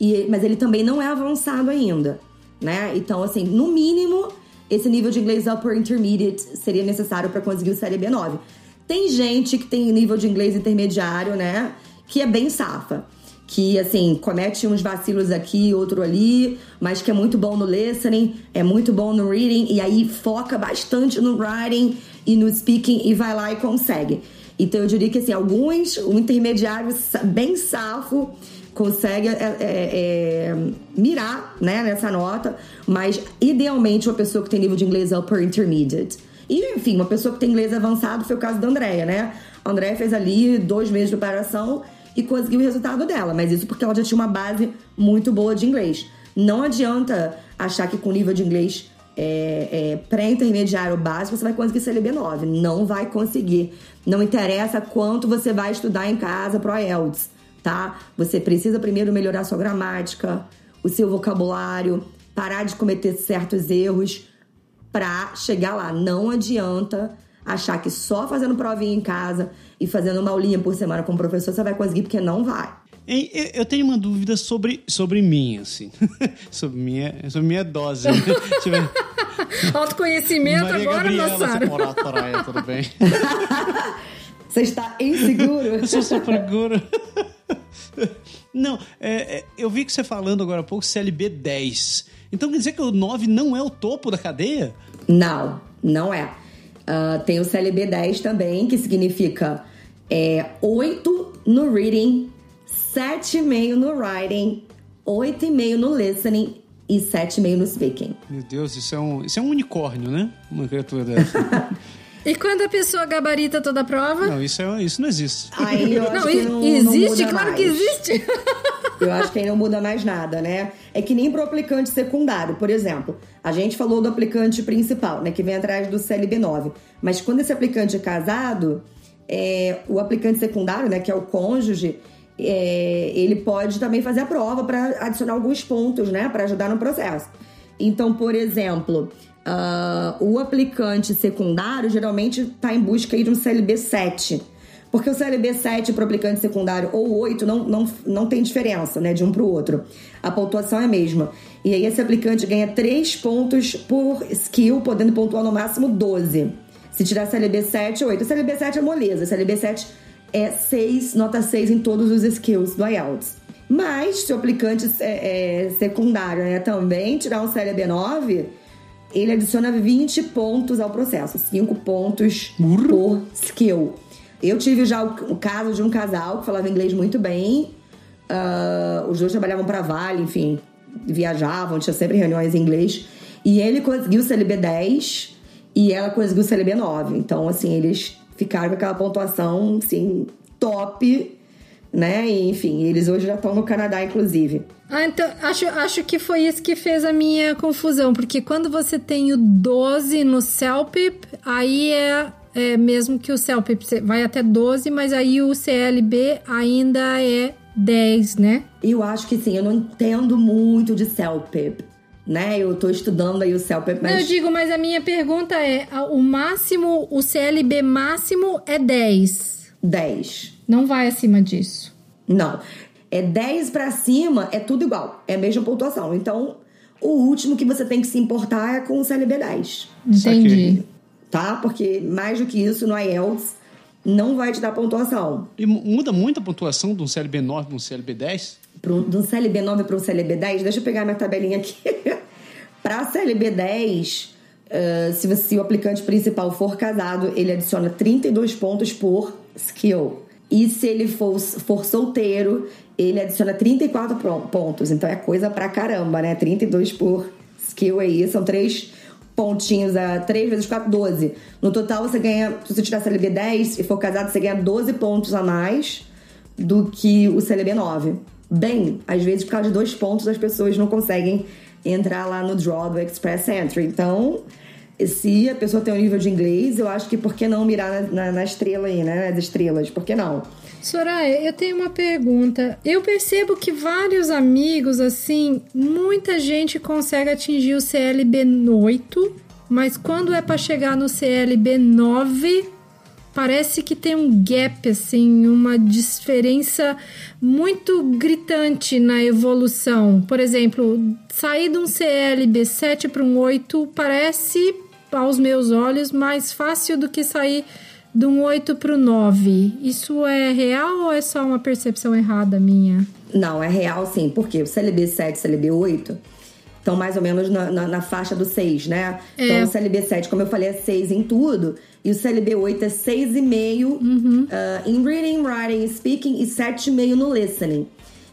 e, mas ele também não é avançado ainda, né? Então, assim, no mínimo, esse nível de inglês upper intermediate seria necessário para conseguir o série B9. Tem gente que tem nível de inglês intermediário, né? Que é bem safa. Que, assim, comete uns vacilos aqui, outro ali, mas que é muito bom no listening, é muito bom no reading, e aí foca bastante no writing e no speaking e vai lá e consegue. Então eu diria que, assim, alguns, o intermediário sa- bem safo, consegue é, é, é, mirar né, nessa nota, mas idealmente uma pessoa que tem nível de inglês upper intermediate. E, enfim, uma pessoa que tem inglês avançado foi o caso da Andrea, né? A Andrea fez ali dois meses de preparação e conseguiu o resultado dela, mas isso porque ela já tinha uma base muito boa de inglês. Não adianta achar que com nível de inglês é, é, pré-intermediário básico você vai conseguir CLB 9. Não vai conseguir. Não interessa quanto você vai estudar em casa pro IELTS, tá? Você precisa primeiro melhorar sua gramática, o seu vocabulário, parar de cometer certos erros pra chegar lá. Não adianta achar que só fazendo provinha em casa e fazendo uma aulinha por semana com o professor você vai conseguir, porque não vai. Eu- tenho uma dúvida sobre, sobre mim, assim. sobre, minha, sobre minha dose. né? Autoconhecimento Maria agora, Gabriela Massaro. Seporatoraya, tudo bem? Você está inseguro? Eu sou super seguro. Não, é, é, eu vi que você falando agora há pouco CLB 10. Então quer dizer que o 9 não é o topo da cadeia? Não, não é. Ah, tem o CLB 10 também, que significa é, 8 no reading, 7,5 no writing, 8,5 no listening e 7,5 no speaking. Meu Deus, isso é um, isso é um unicórnio, né? Uma criatura dessa. E quando a pessoa gabarita toda a prova? não, isso, é, isso não existe. Aí eu acho Não, que não, não existe, muda claro mais. que existe. Eu acho que aí não muda mais nada, né? É que nem pro aplicante secundário, por exemplo. A gente falou do aplicante principal, né? Que vem atrás do CLB9. Mas quando esse aplicante é casado, é, o aplicante secundário, né? Que é o cônjuge, é, ele pode também fazer a prova para adicionar alguns pontos, né? Para ajudar no processo. Então, por exemplo, uh, o aplicante secundário geralmente está em busca aí de um CLB 7 porque o CLB 7 para o aplicante secundário ou 8 não, não, não tem diferença, né, de um para o outro. A pontuação é a mesma. E aí esse aplicante ganha 3 pontos por skill, podendo pontuar no máximo 12. Se tirar CLB 7 ou 8. O CLB 7 é moleza. O CLB 7 é 6, nota 6 em todos os skills do IELTS. Mas se o aplicante é, é secundário né, também tirar um CLB 9, ele adiciona 20 pontos ao processo. 5 pontos por skill. Eu tive já o, o caso de um casal que falava inglês muito bem. Uh, os dois trabalhavam para Vale, enfim, viajavam, tinha sempre reuniões em inglês. E ele conseguiu o CLB 10 e ela conseguiu o CLB 9. Então, assim, eles ficaram com aquela pontuação, assim, top, né? E, enfim, eles hoje já estão no Canadá, inclusive. Ah, então, acho, acho que foi isso que fez a minha confusão, porque quando você tem o 12 no CELPIP, aí é é, mesmo que o CELP vai até 12, mas aí o CLB ainda é 10, né? Eu acho que sim, eu não entendo muito de CELPIP. Né? Eu tô estudando aí o CELPIP, mas... Eu digo, mas a minha pergunta é, o máximo, o CLB máximo é 10. 10. Não vai acima disso. Não. É 10 para cima, é tudo igual. É a mesma pontuação. Então, o último que você tem que se importar é com o CLB 10. Entendi tá? Porque mais do que isso no IELTS não vai te dar pontuação. E muda muito a pontuação de um CLB 9 para um CLB 10? Pro, de um CLB 9 para um CLB 10? Deixa eu pegar minha tabelinha aqui. para CLB 10, uh, se, você, se o aplicante principal for casado, ele adiciona 32 pontos por skill. E se ele for, for solteiro, ele adiciona 34 pontos. Então é coisa pra caramba, né? 32 por skill aí, são três pontinhos a 3 vezes 4, 12. No total, você ganha, se você tiver CLB 10 e for casado, você ganha 12 pontos a mais do que o CLB 9. Bem, às vezes, por causa de dois pontos, as pessoas não conseguem entrar lá no draw do Express Entry. Então, se a pessoa tem um nível de inglês, eu acho que por que não mirar na, na, na estrela aí, né? Nas estrelas, por que não? Soraya, eu tenho uma pergunta. Eu percebo que vários amigos, assim, muita gente consegue atingir o CLB 8, mas quando é para chegar no CLB 9, parece que tem um gap, assim, uma diferença muito gritante na evolução. Por exemplo, sair de um CLB 7 para um 8 parece, aos meus olhos, mais fácil do que sair de um 8 para o 9. Isso é real ou é só uma percepção errada minha? Não, é real sim. Porque o CLB 7 e CLB 8 estão mais ou menos na, na, na faixa do 6, né? É. Então o CLB 7, como eu falei, é 6 em tudo. E o CLB 8 é 6,5 uhum. uh, em reading, writing, speaking e 7,5 no listening.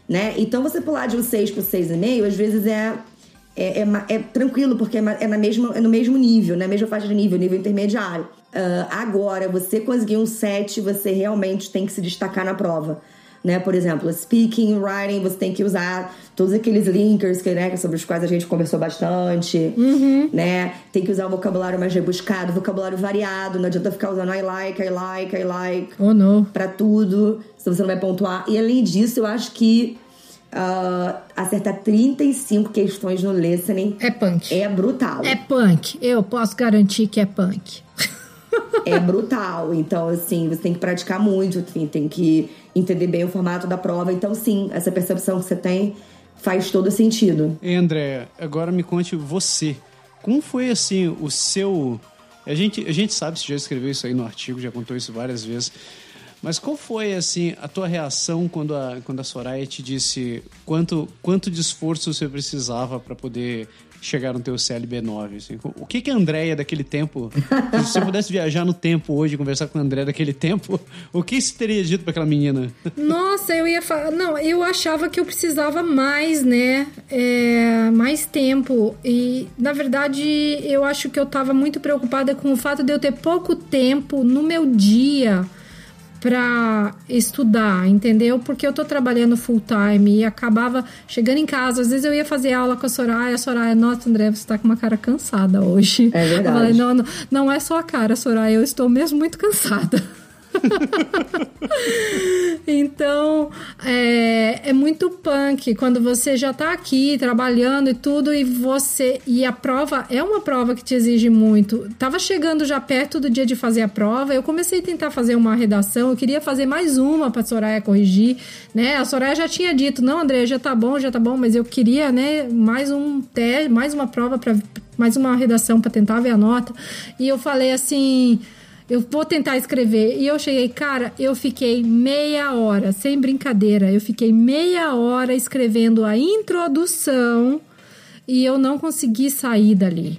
Né? Então você pular de um 6 para o 6,5, às vezes é é, é, é, tranquilo, porque é, é, na mesma, é no mesmo nível, na né? mesma faixa de nível, nível intermediário. Uh, agora, você conseguir um 7, você realmente tem que se destacar na prova. Né? Por exemplo, speaking, writing, você tem que usar todos aqueles linkers que, né, sobre os quais a gente conversou bastante, uhum. né? Tem que usar um vocabulário mais rebuscado, vocabulário variado, não adianta ficar usando I like, I like, I like. Oh, não. Pra tudo, se você não vai pontuar. E além disso, eu acho que uh, acertar 35 questões no listening. É punk. É brutal. É punk. Eu posso garantir que é punk. é brutal. Então, assim, você tem que praticar muito, enfim, tem que entender bem o formato da prova. Então, sim, essa percepção que você tem faz todo sentido. E André, agora me conte você. Como foi, assim, o seu... A gente, a gente sabe, você já escreveu isso aí no artigo, já contou isso várias vezes mas qual foi, assim, a tua reação quando a, quando a Soraya te disse quanto, quanto de esforço você precisava para poder chegar no teu CLB9? Assim? O que que a Andréia daquele tempo, se você pudesse viajar no tempo hoje conversar com a Andréia daquele tempo, o que você teria dito para aquela menina? Nossa, eu ia falar... Não, eu achava que eu precisava mais, né? É, mais tempo. E, na verdade, eu acho que eu estava muito preocupada com o fato de eu ter pouco tempo no meu dia para estudar, entendeu? Porque eu tô trabalhando full time e acabava chegando em casa. Às vezes eu ia fazer aula com a Soraya, a Soraya, nossa, André, você tá com uma cara cansada hoje. É verdade. Eu falei, não, não, não é só a cara, Soraya, eu estou mesmo muito cansada. então, é, é muito punk quando você já tá aqui trabalhando e tudo e você. E a prova é uma prova que te exige muito. Tava chegando já perto do dia de fazer a prova, eu comecei a tentar fazer uma redação, eu queria fazer mais uma pra Soraya corrigir, né? A Soraya já tinha dito: não, André, já tá bom, já tá bom, mas eu queria, né, mais um teste, mais uma prova para mais uma redação para tentar ver a nota. E eu falei assim eu vou tentar escrever. E eu cheguei, cara, eu fiquei meia hora, sem brincadeira, eu fiquei meia hora escrevendo a introdução e eu não consegui sair dali.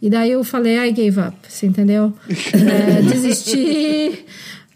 E daí eu falei, I gave up, você entendeu? É, desisti,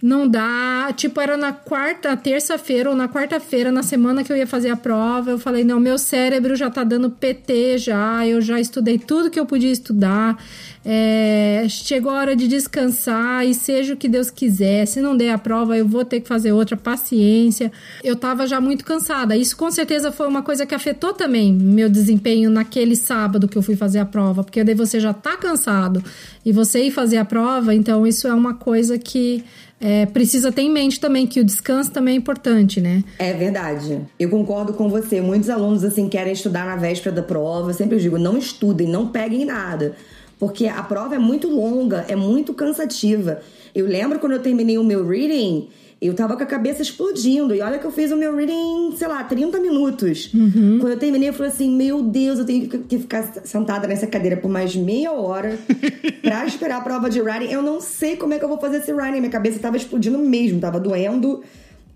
não dá. Tipo, era na quarta, terça-feira ou na quarta-feira, na semana que eu ia fazer a prova. Eu falei, não, meu cérebro já tá dando PT já, eu já estudei tudo que eu podia estudar. É, chegou a hora de descansar e seja o que Deus quiser. Se não der a prova, eu vou ter que fazer outra. Paciência. Eu tava já muito cansada. Isso com certeza foi uma coisa que afetou também meu desempenho naquele sábado que eu fui fazer a prova, porque daí você já tá cansado e você ir fazer a prova, então isso é uma coisa que é, precisa ter em mente também que o descanso também é importante, né? É verdade. Eu concordo com você. Muitos alunos assim querem estudar na véspera da prova. Eu sempre digo, não estudem, não peguem nada. Porque a prova é muito longa, é muito cansativa. Eu lembro quando eu terminei o meu reading, eu tava com a cabeça explodindo. E olha que eu fiz o meu reading, sei lá, 30 minutos. Uhum. Quando eu terminei, eu falei assim: Meu Deus, eu tenho que ficar sentada nessa cadeira por mais meia hora pra esperar a prova de writing. Eu não sei como é que eu vou fazer esse writing. Minha cabeça tava explodindo mesmo, tava doendo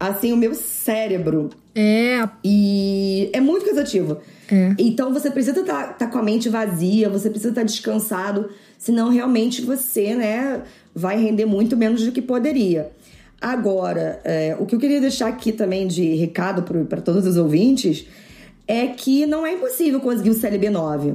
assim o meu cérebro. É. E é muito cansativo. É. Então você precisa estar tá, tá com a mente vazia, você precisa estar tá descansado, senão realmente você, né, vai render muito menos do que poderia. Agora, é, o que eu queria deixar aqui também de recado para todos os ouvintes é que não é impossível conseguir o CLB 9.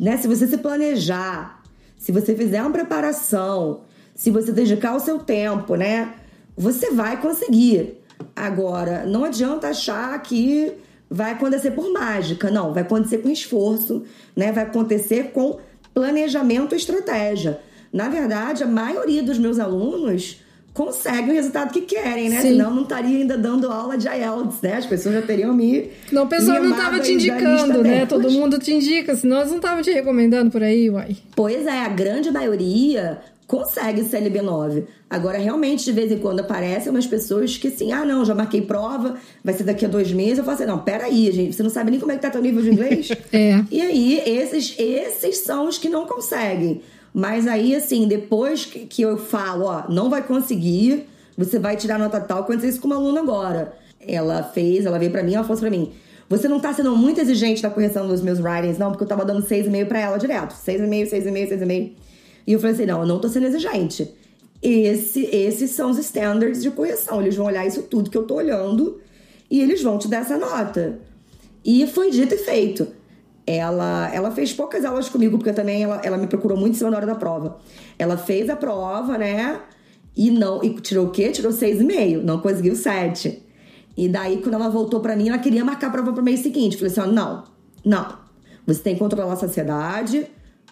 Né? Se você se planejar, se você fizer uma preparação, se você dedicar o seu tempo, né? Você vai conseguir. Agora, não adianta achar que vai acontecer por mágica, não, vai acontecer com esforço, né? Vai acontecer com planejamento e estratégia. Na verdade, a maioria dos meus alunos consegue o resultado que querem, né? Sim. Senão não estaria ainda dando aula de IELTS, né? As pessoas já teriam me Não, o pessoal não estava te indicando, né? Todo mundo te indica, senão eles não estavam te recomendando por aí, uai. Pois é, a grande maioria consegue CLB9. Agora, realmente, de vez em quando aparecem umas pessoas que assim, ah, não, já marquei prova, vai ser daqui a dois meses. Eu falo assim, não, peraí, gente, você não sabe nem como é que tá teu nível de inglês? é. E aí, esses, esses são os que não conseguem. Mas aí, assim, depois que, eu falo, ó, não vai conseguir, você vai tirar nota tal, aconteceu isso com uma aluna agora. Ela fez, ela veio pra mim, ela falou assim pra mim, você não tá sendo muito exigente na correção dos meus writings, não, porque eu tava dando 6,5 pra ela direto. 6,5, 6,5, 6,5. E eu falei assim: não, eu não tô sendo exigente. Esse, esses são os standards de correção. Eles vão olhar isso tudo que eu tô olhando e eles vão te dar essa nota. E foi dito e feito. Ela, ela fez poucas aulas comigo, porque também ela, ela me procurou muito em cima da hora da prova. Ela fez a prova, né? E não. E tirou o quê? Tirou 6,5. Não conseguiu 7. E daí, quando ela voltou para mim, ela queria marcar a prova pro mês seguinte. Falei assim: ó, não, não. Você tem que controlar a saciedade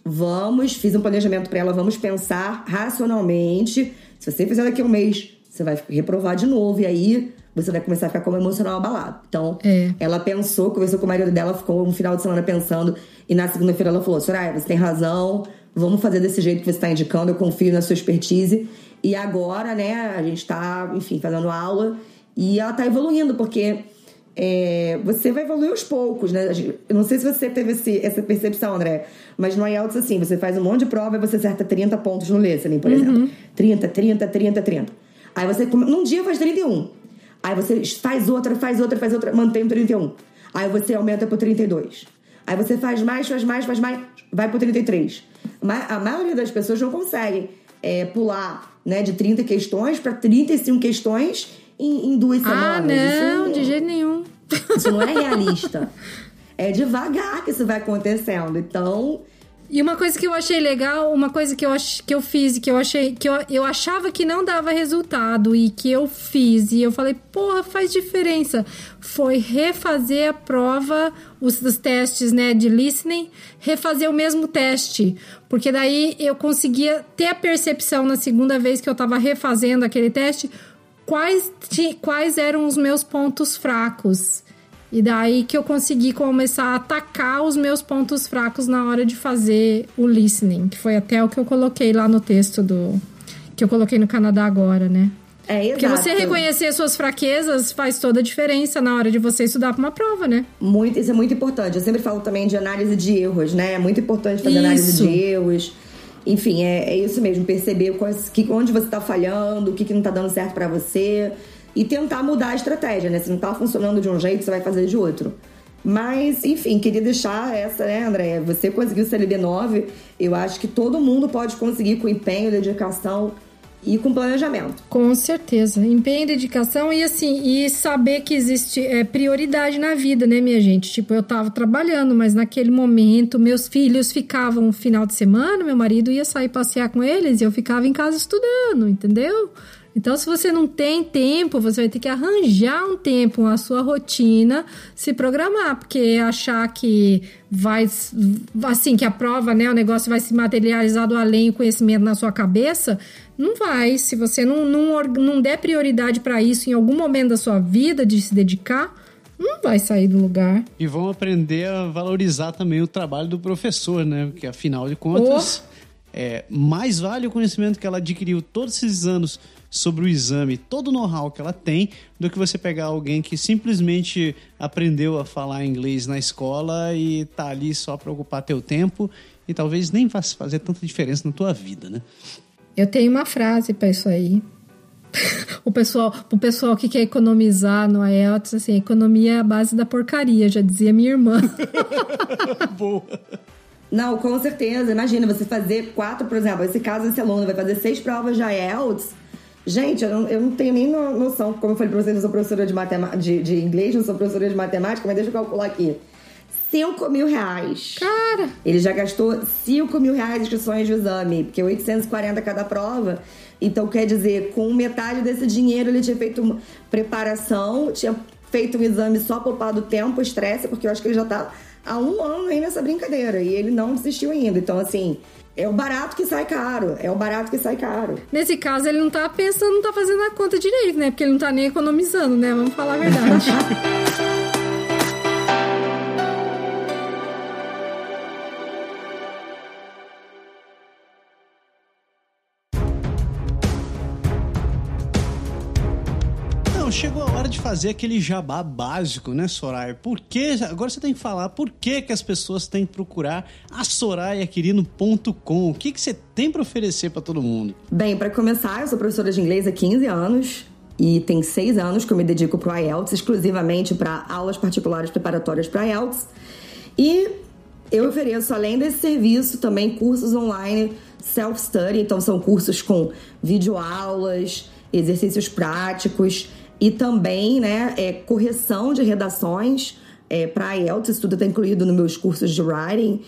Vamos, fiz um planejamento para ela, vamos pensar racionalmente. Se você fizer daqui a um mês, você vai reprovar de novo. E aí você vai começar a ficar como emocional abalado. Então, é. ela pensou, conversou com o marido dela, ficou um final de semana pensando. E na segunda-feira ela falou: Soraya, você tem razão, vamos fazer desse jeito que você está indicando, eu confio na sua expertise. E agora, né, a gente tá, enfim, fazendo aula e ela tá evoluindo, porque é, você vai evoluir aos poucos, né? Eu não sei se você teve esse, essa percepção, André, mas no IELTS, assim, você faz um monte de prova e você acerta 30 pontos no listening, por uhum. exemplo. 30, 30, 30, 30. Aí você, num dia, faz 31. Aí você faz outra, faz outra, faz outra, mantém o 31. Aí você aumenta pro 32. Aí você faz mais, faz mais, faz mais, vai pro 33. A maioria das pessoas não consegue é, pular né, de 30 questões para 35 questões em, em duas ah, semanas. Ah, não, de jeito nenhum. Isso não é realista. é devagar que isso vai acontecendo. Então, E uma coisa que eu achei legal, uma coisa que eu, ach, que eu fiz e que eu achei que eu, eu achava que não dava resultado e que eu fiz e eu falei, porra, faz diferença. Foi refazer a prova, os, os testes, né, de listening, refazer o mesmo teste. Porque daí eu conseguia ter a percepção na segunda vez que eu tava refazendo aquele teste, quais, quais eram os meus pontos fracos. E daí que eu consegui começar a atacar os meus pontos fracos na hora de fazer o listening, que foi até o que eu coloquei lá no texto do que eu coloquei no Canadá agora, né? É, exato. Porque você reconhecer suas fraquezas faz toda a diferença na hora de você estudar para uma prova, né? Muito, isso é muito importante. Eu sempre falo também de análise de erros, né? É muito importante fazer isso. análise de erros. Enfim, é, é isso mesmo, perceber quais, que, onde você está falhando, o que, que não está dando certo para você e tentar mudar a estratégia, né? Se não tá funcionando de um jeito, você vai fazer de outro. Mas, enfim, queria deixar essa, né, André? Você conseguiu o CLB9, eu acho que todo mundo pode conseguir com empenho, dedicação e com planejamento. Com certeza. Empenho, dedicação e assim, e saber que existe é, prioridade na vida, né, minha gente? Tipo, eu tava trabalhando, mas naquele momento meus filhos ficavam no final de semana, meu marido ia sair passear com eles e eu ficava em casa estudando, entendeu? Então, se você não tem tempo, você vai ter que arranjar um tempo na sua rotina, se programar, porque achar que vai, assim, que a prova, né, o negócio vai se materializar do além o conhecimento na sua cabeça, não vai. Se você não, não, não der prioridade para isso em algum momento da sua vida, de se dedicar, não vai sair do lugar. E vão aprender a valorizar também o trabalho do professor, né? Porque afinal de contas, oh. é, mais vale o conhecimento que ela adquiriu todos esses anos sobre o exame, todo o know-how que ela tem, do que você pegar alguém que simplesmente aprendeu a falar inglês na escola e tá ali só para ocupar teu tempo e talvez nem faça fazer tanta diferença na tua vida, né? Eu tenho uma frase para isso aí. o pessoal, o pessoal que quer economizar no IELTS, assim, economia é a base da porcaria, já dizia minha irmã. Boa. Não, com certeza. Imagina você fazer quatro, por exemplo, esse caso, esse aluno vai fazer seis provas de IELTS Gente, eu não, eu não tenho nem noção, como eu falei pra vocês, eu sou professora de, de, de inglês, não sou professora de matemática, mas deixa eu calcular aqui. 5 mil reais. Cara! Ele já gastou 5 mil reais em inscrições de exame, porque 840 cada prova. Então, quer dizer, com metade desse dinheiro ele tinha feito preparação, tinha feito um exame só poupado tempo, estresse, porque eu acho que ele já tá há um ano aí nessa brincadeira. E ele não desistiu ainda. Então, assim, é o barato que sai caro. É o barato que sai caro. Nesse caso, ele não tá pensando, não tá fazendo a conta direito, né? Porque ele não tá nem economizando, né? Vamos falar a verdade. fazer aquele jabá básico, né, Soraya? Por que, agora você tem que falar por que, que as pessoas têm que procurar a soraiaquirino.com. O que, que você tem para oferecer para todo mundo? Bem, para começar, eu sou professora de inglês há 15 anos e tem seis anos que eu me dedico para o IELTS, exclusivamente para aulas particulares preparatórias para IELTS. E eu ofereço, além desse serviço, também cursos online self-study, então são cursos com videoaulas, exercícios práticos e também né, é, correção de redações é, para IELTS, isso tudo está incluído nos meus cursos de writing.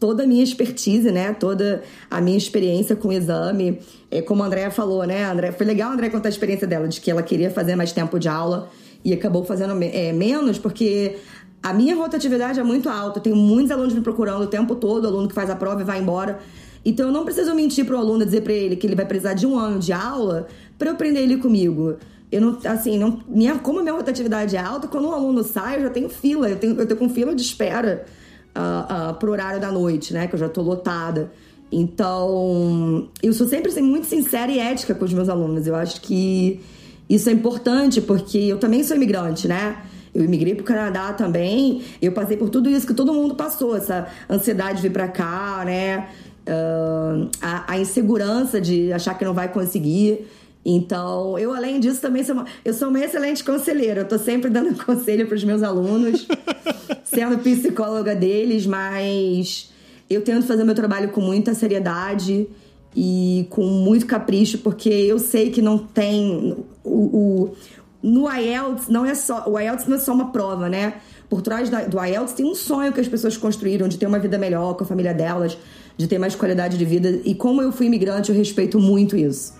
Toda a minha expertise, né? Toda a minha experiência com o exame. É, como a Andrea falou, né? André, foi legal a Andrea contar a experiência dela, de que ela queria fazer mais tempo de aula e acabou fazendo é, menos, porque a minha rotatividade é muito alta. Eu tenho muitos alunos me procurando o tempo todo, aluno que faz a prova e vai embora. Então eu não preciso mentir para o aluno dizer para ele que ele vai precisar de um ano de aula para eu prender ele comigo. Eu não, assim, não, minha, como a minha rotatividade é alta, quando um aluno sai, eu já tenho fila, eu tenho, eu tenho com fila de espera uh, uh, pro horário da noite, né? Que eu já tô lotada. Então, eu sou sempre assim, muito sincera e ética com os meus alunos. Eu acho que isso é importante, porque eu também sou imigrante, né? Eu imigrei pro Canadá também, eu passei por tudo isso que todo mundo passou, essa ansiedade de vir pra cá, né? Uh, a, a insegurança de achar que não vai conseguir. Então, eu além disso também sou uma, eu sou uma excelente conselheira. Eu tô sempre dando conselho para os meus alunos, sendo psicóloga deles, mas eu tento fazer meu trabalho com muita seriedade e com muito capricho, porque eu sei que não tem o, o no IELTS não é só, o IELTS não é só uma prova, né? por trás do IELTS tem um sonho que as pessoas construíram de ter uma vida melhor com a família delas, de ter mais qualidade de vida. E como eu fui imigrante, eu respeito muito isso.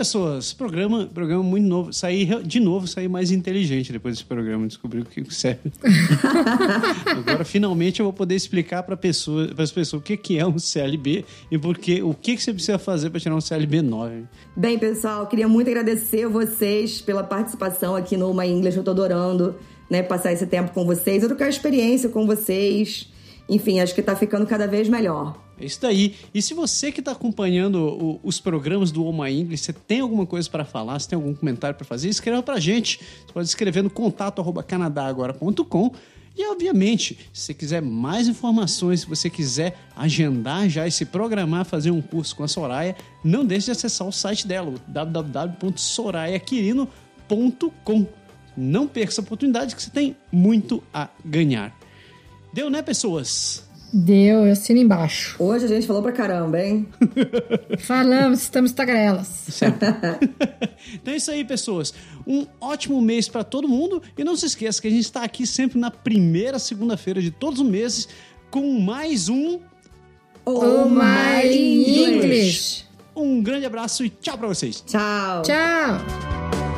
Pessoas. Programa, programa muito novo. Saí de novo, saí mais inteligente depois desse programa. Descobri o que serve. Agora, finalmente, eu vou poder explicar para pessoa, as pessoas o que, que é um CLB e porque, o que, que você precisa fazer para tirar um CLB 9. Bem, pessoal, queria muito agradecer vocês pela participação aqui no My English. Eu tô adorando né, passar esse tempo com vocês, trocar experiência com vocês. Enfim, acho que tá ficando cada vez melhor. É isso daí. E se você que está acompanhando o, os programas do Oh My English, você tem alguma coisa para falar, se tem algum comentário para fazer, escreva para a gente. Você pode escrever no contato canadagora.com. E, obviamente, se você quiser mais informações, se você quiser agendar já e se programar fazer um curso com a Soraya, não deixe de acessar o site dela, www.sorayaquirino.com. Não perca essa oportunidade que você tem muito a ganhar. Deu, né, pessoas? Deu, eu assino embaixo. Hoje a gente falou pra caramba, hein? Falamos, estamos tagarelas. Certo. então é isso aí, pessoas. Um ótimo mês para todo mundo. E não se esqueça que a gente está aqui sempre na primeira segunda-feira de todos os meses com mais um. Oh, My English. Um grande abraço e tchau para vocês. Tchau. Tchau.